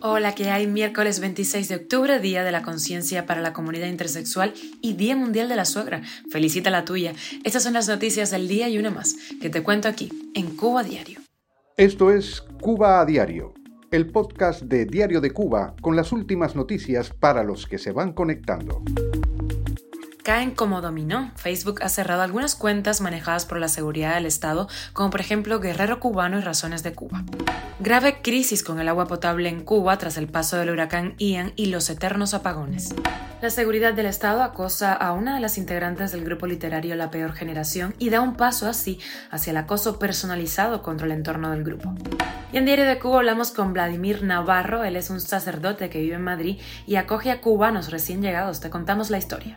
Hola, que hay miércoles 26 de octubre, Día de la Conciencia para la Comunidad Intersexual y Día Mundial de la Suegra. Felicita la tuya. Estas son las noticias del día y una más que te cuento aquí, en Cuba Diario. Esto es Cuba a Diario, el podcast de Diario de Cuba con las últimas noticias para los que se van conectando caen como dominó. Facebook ha cerrado algunas cuentas manejadas por la seguridad del Estado, como por ejemplo Guerrero Cubano y Razones de Cuba. Grave crisis con el agua potable en Cuba tras el paso del huracán Ian y los eternos apagones. La seguridad del Estado acosa a una de las integrantes del grupo literario La Peor Generación y da un paso así hacia el acoso personalizado contra el entorno del grupo. Y en Diario de Cuba hablamos con Vladimir Navarro, él es un sacerdote que vive en Madrid y acoge a cubanos recién llegados. Te contamos la historia.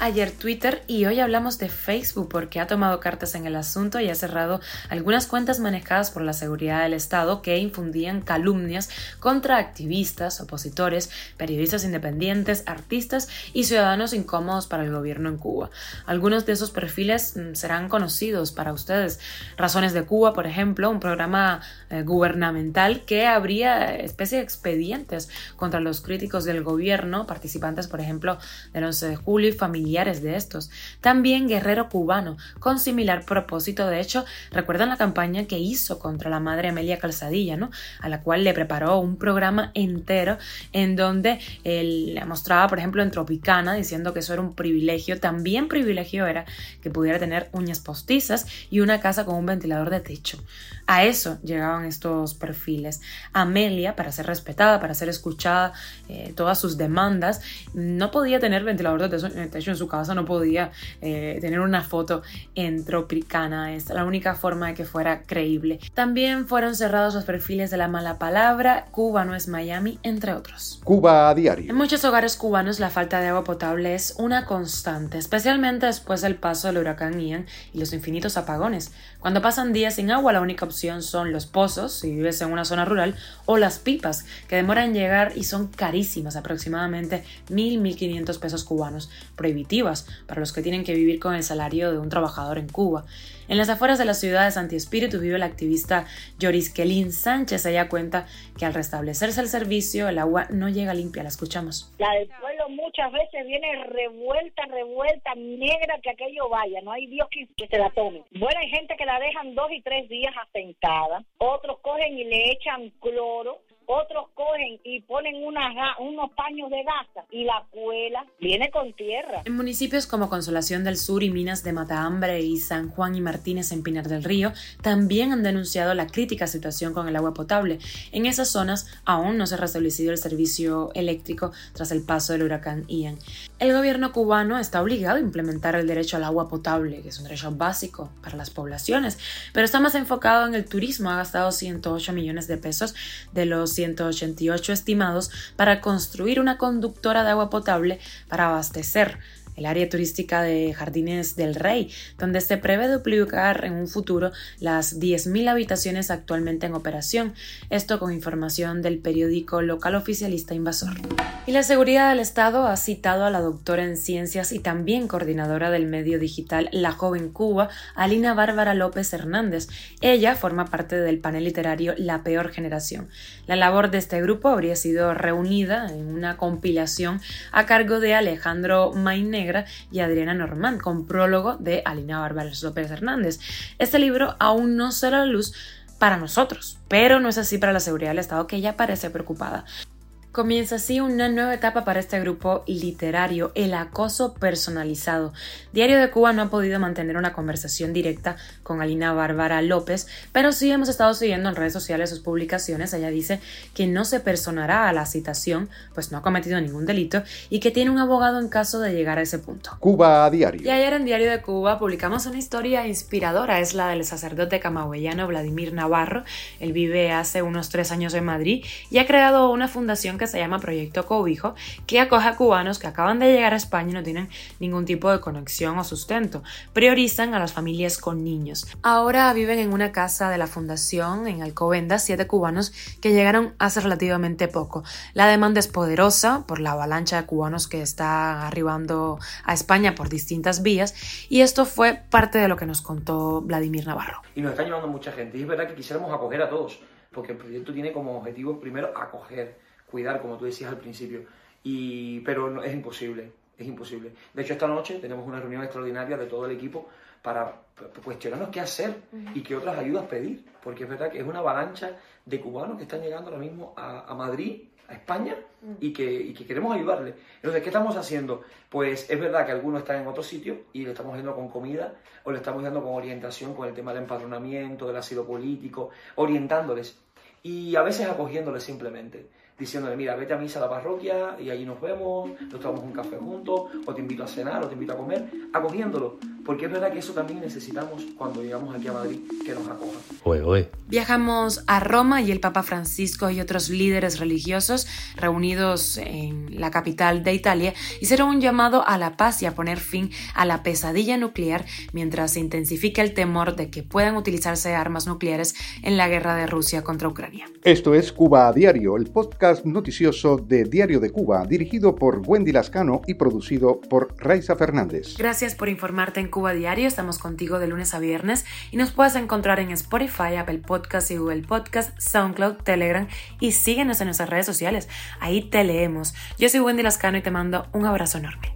ayer Twitter y hoy hablamos de Facebook porque ha tomado cartas en el asunto y ha cerrado algunas cuentas manejadas por la seguridad del Estado que infundían calumnias contra activistas, opositores, periodistas independientes, artistas y ciudadanos incómodos para el gobierno en Cuba. Algunos de esos perfiles mm, serán conocidos para ustedes. Razones de Cuba, por ejemplo, un programa eh, gubernamental que habría especie de expedientes contra los críticos del gobierno, participantes, por ejemplo, del 11 de julio y familiares de estos. También guerrero cubano, con similar propósito. De hecho, recuerdan la campaña que hizo contra la madre Amelia Calzadilla, ¿no? A la cual le preparó un programa entero en donde él le mostraba, por ejemplo, en Tropicana, diciendo que eso era un privilegio. También privilegio era que pudiera tener uñas postizas y una casa con un ventilador de techo. A eso llegaban estos perfiles. Amelia, para ser respetada, para ser escuchada, eh, todas sus demandas, no podía tener ventilador de techo en su casa no podía eh, tener una foto en Tropicana. Es la única forma de que fuera creíble. También fueron cerrados los perfiles de la mala palabra, Cuba no es Miami, entre otros. Cuba a diario. En muchos hogares cubanos la falta de agua potable es una constante, especialmente después del paso del huracán Ian y los infinitos apagones. Cuando pasan días sin agua, la única opción son los pozos, si vives en una zona rural, o las pipas, que demoran en llegar y son carísimas, aproximadamente 1.000, 1.500 pesos cubanos, prohibitivos para los que tienen que vivir con el salario de un trabajador en Cuba. En las afueras de la ciudad de Santi Espíritu vive la activista Joris Kelin Sánchez. Ella cuenta que al restablecerse el servicio, el agua no llega limpia. La escuchamos. La del pueblo muchas veces viene revuelta, revuelta, negra, que aquello vaya. No hay Dios que, que se la tome. Bueno, hay gente que la dejan dos y tres días asentada. Otros cogen y le echan cloro otros cogen y ponen unos paños de gasa y la cuela viene con tierra. En municipios como Consolación del Sur y Minas de Matahambre y San Juan y Martínez en Pinar del Río también han denunciado la crítica situación con el agua potable. En esas zonas aún no se ha restablecido el servicio eléctrico tras el paso del huracán Ian. El gobierno cubano está obligado a implementar el derecho al agua potable, que es un derecho básico para las poblaciones, pero está más enfocado en el turismo. Ha gastado 108 millones de pesos de los 188 estimados para construir una conductora de agua potable para abastecer el área turística de Jardines del Rey, donde se prevé duplicar en un futuro las 10.000 habitaciones actualmente en operación, esto con información del periódico local oficialista Invasor. Y la seguridad del Estado ha citado a la doctora en ciencias y también coordinadora del medio digital La Joven Cuba, Alina Bárbara López Hernández. Ella forma parte del panel literario La Peor Generación. La labor de este grupo habría sido reunida en una compilación a cargo de Alejandro Mainé y Adriana Normand, con prólogo de Alina Bárbara López Hernández. Este libro aún no será la luz para nosotros, pero no es así para la seguridad del Estado, que ya parece preocupada. Comienza así una nueva etapa para este grupo literario, el acoso personalizado. Diario de Cuba no ha podido mantener una conversación directa con Alina Bárbara López, pero sí hemos estado siguiendo en redes sociales sus publicaciones. Ella dice que no se personará a la citación, pues no ha cometido ningún delito, y que tiene un abogado en caso de llegar a ese punto. Cuba a diario. Y ayer en Diario de Cuba publicamos una historia inspiradora, es la del sacerdote camagüeyano Vladimir Navarro. Él vive hace unos tres años en Madrid y ha creado una fundación que se llama Proyecto Cobijo, que acoge a cubanos que acaban de llegar a España y no tienen ningún tipo de conexión o sustento. Priorizan a las familias con niños. Ahora viven en una casa de la fundación en Alcobendas siete cubanos que llegaron hace relativamente poco. La demanda es poderosa por la avalancha de cubanos que está arribando a España por distintas vías y esto fue parte de lo que nos contó Vladimir Navarro. Y nos está llevando mucha gente y es verdad que quisiéramos acoger a todos porque el proyecto tiene como objetivo primero acoger, cuidar, como tú decías al principio, y, pero no, es imposible, es imposible. De hecho, esta noche tenemos una reunión extraordinaria de todo el equipo para cuestionarnos qué hacer y qué otras ayudas pedir, porque es verdad que es una avalancha de cubanos que están llegando ahora mismo a, Madrid, a España, y que, y que, queremos ayudarles. Entonces, ¿qué estamos haciendo? Pues es verdad que algunos están en otro sitio y le estamos dando con comida o le estamos dando con orientación con el tema del empadronamiento, del asilo político, orientándoles y a veces acogiéndole simplemente, diciéndole, mira, vete a misa a la parroquia y allí nos vemos, nos tomamos un café juntos, o te invito a cenar, o te invito a comer, acogiéndolo, porque es verdad que eso también necesitamos cuando llegamos aquí a Madrid, que nos acojan. Oye, oye. Viajamos a Roma y el Papa Francisco y otros líderes religiosos reunidos en la capital de Italia hicieron un llamado a la paz y a poner fin a la pesadilla nuclear mientras se intensifica el temor de que puedan utilizarse armas nucleares en la guerra de Rusia contra Ucrania. Esto es Cuba a Diario, el podcast noticioso de Diario de Cuba, dirigido por Wendy Lascano y producido por Raiza Fernández. Gracias por informarte en Cuba Diario. Estamos contigo de lunes a viernes y nos puedes encontrar en Spotify, Apple Podcast y Google Podcast, SoundCloud, Telegram y síguenos en nuestras redes sociales. Ahí te leemos. Yo soy Wendy Lascano y te mando un abrazo enorme.